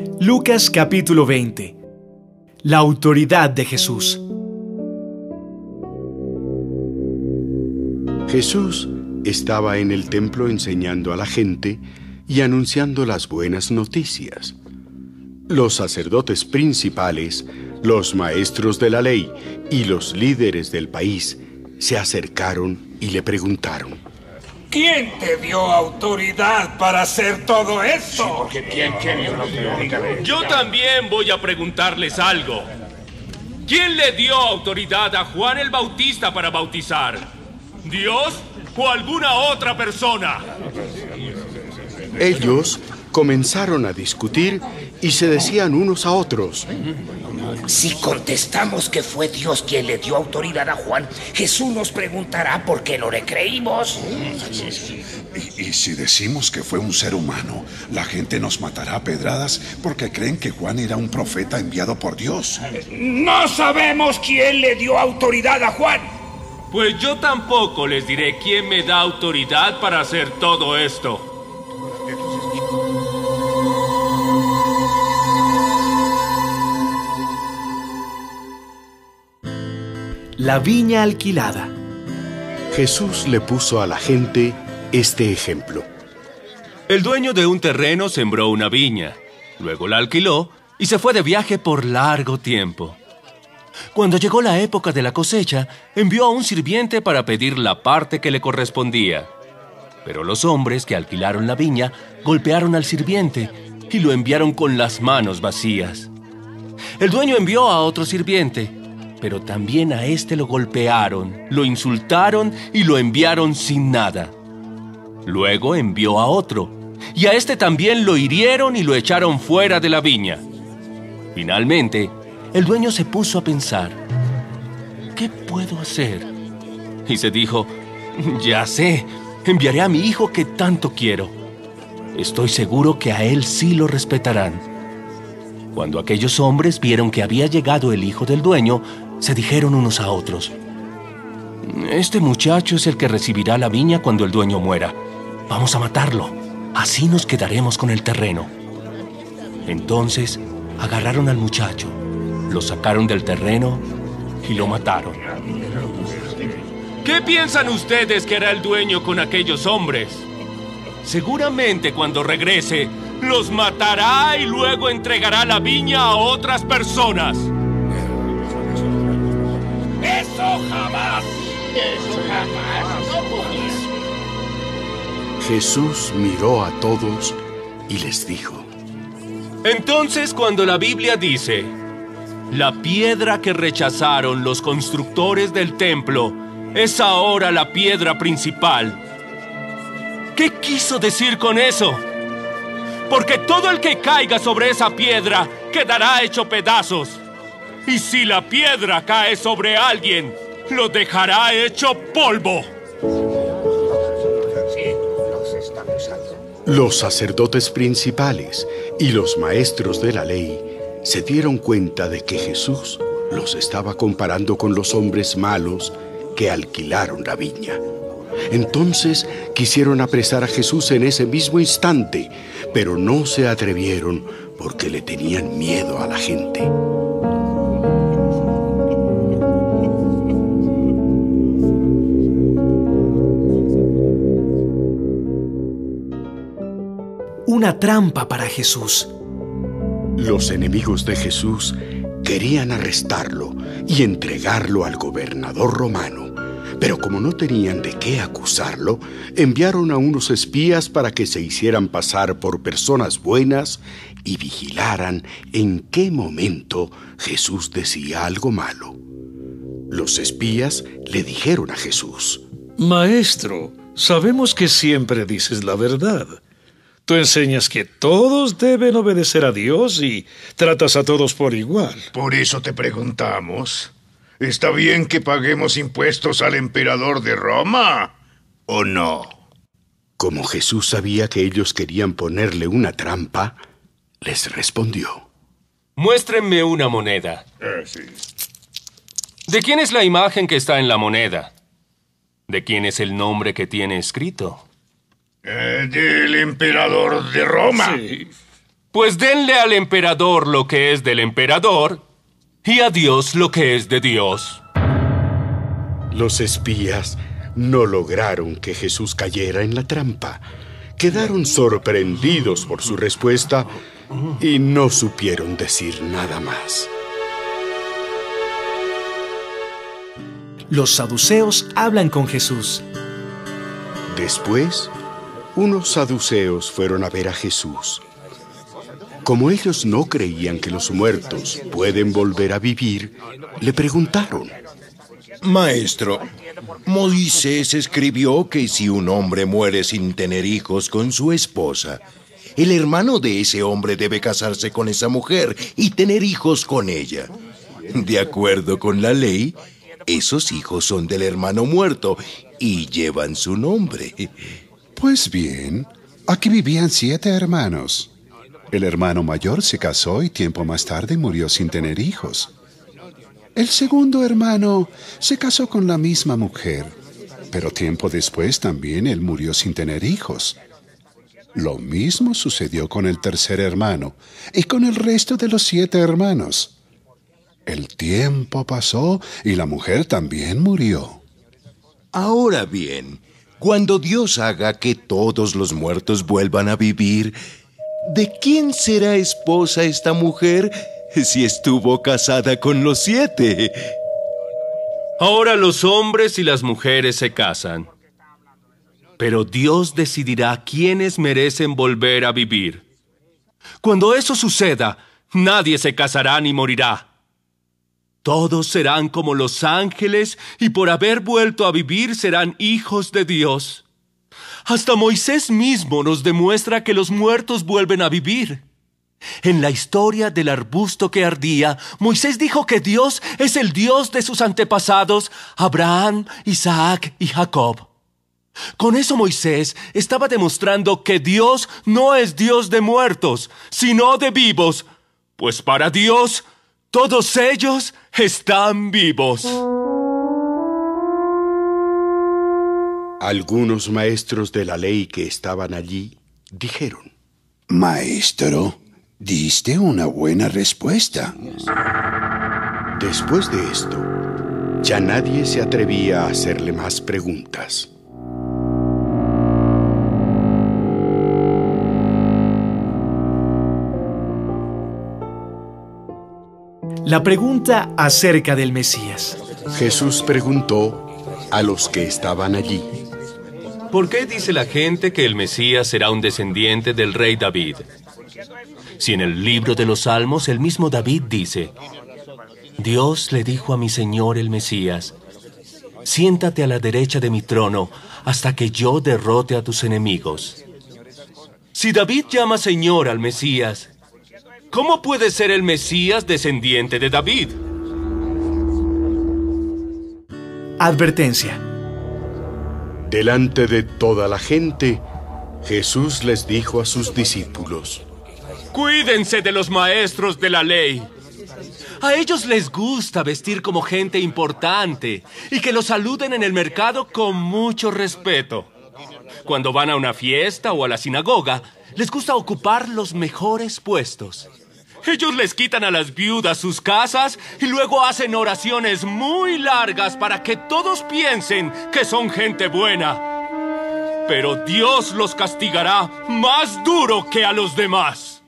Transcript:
Lucas capítulo 20. La autoridad de Jesús. Jesús estaba en el templo enseñando a la gente y anunciando las buenas noticias. Los sacerdotes principales, los maestros de la ley y los líderes del país se acercaron y le preguntaron, ¿Quién te dio autoridad para hacer todo esto? Yo también voy a preguntarles algo. ¿Quién le dio autoridad a Juan el Bautista para bautizar? ¿Dios o alguna otra persona? Ellos comenzaron a discutir y se decían unos a otros, Si contestamos que fue Dios quien le dio autoridad a Juan, Jesús nos preguntará por qué no le creímos. Y, y si decimos que fue un ser humano, la gente nos matará a pedradas porque creen que Juan era un profeta enviado por Dios. No sabemos quién le dio autoridad a Juan. Pues yo tampoco les diré quién me da autoridad para hacer todo esto. La viña alquilada. Jesús le puso a la gente este ejemplo. El dueño de un terreno sembró una viña, luego la alquiló y se fue de viaje por largo tiempo. Cuando llegó la época de la cosecha, envió a un sirviente para pedir la parte que le correspondía. Pero los hombres que alquilaron la viña golpearon al sirviente y lo enviaron con las manos vacías. El dueño envió a otro sirviente, pero también a este lo golpearon, lo insultaron y lo enviaron sin nada. Luego envió a otro, y a este también lo hirieron y lo echaron fuera de la viña. Finalmente, el dueño se puso a pensar, ¿qué puedo hacer? Y se dijo, ya sé, enviaré a mi hijo que tanto quiero. Estoy seguro que a él sí lo respetarán. Cuando aquellos hombres vieron que había llegado el hijo del dueño, se dijeron unos a otros, Este muchacho es el que recibirá la viña cuando el dueño muera. Vamos a matarlo. Así nos quedaremos con el terreno. Entonces agarraron al muchacho, lo sacaron del terreno y lo mataron. ¿Qué piensan ustedes que hará el dueño con aquellos hombres? Seguramente cuando regrese, los matará y luego entregará la viña a otras personas. Jesús miró a todos y les dijo, Entonces cuando la Biblia dice, la piedra que rechazaron los constructores del templo es ahora la piedra principal, ¿qué quiso decir con eso? Porque todo el que caiga sobre esa piedra quedará hecho pedazos. Y si la piedra cae sobre alguien, lo dejará hecho polvo. Los sacerdotes principales y los maestros de la ley se dieron cuenta de que Jesús los estaba comparando con los hombres malos que alquilaron la viña. Entonces quisieron apresar a Jesús en ese mismo instante, pero no se atrevieron porque le tenían miedo a la gente. Una trampa para Jesús. Los enemigos de Jesús querían arrestarlo y entregarlo al gobernador romano, pero como no tenían de qué acusarlo, enviaron a unos espías para que se hicieran pasar por personas buenas y vigilaran en qué momento Jesús decía algo malo. Los espías le dijeron a Jesús, Maestro, sabemos que siempre dices la verdad. Tú enseñas que todos deben obedecer a Dios y tratas a todos por igual. Por eso te preguntamos, ¿está bien que paguemos impuestos al emperador de Roma o no? Como Jesús sabía que ellos querían ponerle una trampa, les respondió. Muéstrenme una moneda. Eh, sí. ¿De quién es la imagen que está en la moneda? ¿De quién es el nombre que tiene escrito? Eh, del emperador de Roma. Sí. Pues denle al emperador lo que es del emperador y a Dios lo que es de Dios. Los espías no lograron que Jesús cayera en la trampa. Quedaron sorprendidos por su respuesta y no supieron decir nada más. Los saduceos hablan con Jesús. Después, unos saduceos fueron a ver a Jesús. Como ellos no creían que los muertos pueden volver a vivir, le preguntaron. Maestro, Moisés escribió que si un hombre muere sin tener hijos con su esposa, el hermano de ese hombre debe casarse con esa mujer y tener hijos con ella. De acuerdo con la ley, esos hijos son del hermano muerto y llevan su nombre. Pues bien, aquí vivían siete hermanos. El hermano mayor se casó y tiempo más tarde murió sin tener hijos. El segundo hermano se casó con la misma mujer, pero tiempo después también él murió sin tener hijos. Lo mismo sucedió con el tercer hermano y con el resto de los siete hermanos. El tiempo pasó y la mujer también murió. Ahora bien, cuando Dios haga que todos los muertos vuelvan a vivir, ¿de quién será esposa esta mujer si estuvo casada con los siete? Ahora los hombres y las mujeres se casan. Pero Dios decidirá quiénes merecen volver a vivir. Cuando eso suceda, nadie se casará ni morirá. Todos serán como los ángeles y por haber vuelto a vivir serán hijos de Dios. Hasta Moisés mismo nos demuestra que los muertos vuelven a vivir. En la historia del arbusto que ardía, Moisés dijo que Dios es el Dios de sus antepasados, Abraham, Isaac y Jacob. Con eso Moisés estaba demostrando que Dios no es Dios de muertos, sino de vivos, pues para Dios todos ellos están vivos. Algunos maestros de la ley que estaban allí dijeron, Maestro, diste una buena respuesta. Después de esto, ya nadie se atrevía a hacerle más preguntas. La pregunta acerca del Mesías. Jesús preguntó a los que estaban allí. ¿Por qué dice la gente que el Mesías será un descendiente del rey David? Si en el libro de los Salmos el mismo David dice, Dios le dijo a mi Señor el Mesías, siéntate a la derecha de mi trono hasta que yo derrote a tus enemigos. Si David llama Señor al Mesías, ¿cómo puede ser el Mesías descendiente de David? Advertencia. Delante de toda la gente, Jesús les dijo a sus discípulos, Cuídense de los maestros de la ley. A ellos les gusta vestir como gente importante y que los saluden en el mercado con mucho respeto. Cuando van a una fiesta o a la sinagoga, les gusta ocupar los mejores puestos. Ellos les quitan a las viudas sus casas y luego hacen oraciones muy largas para que todos piensen que son gente buena. Pero Dios los castigará más duro que a los demás.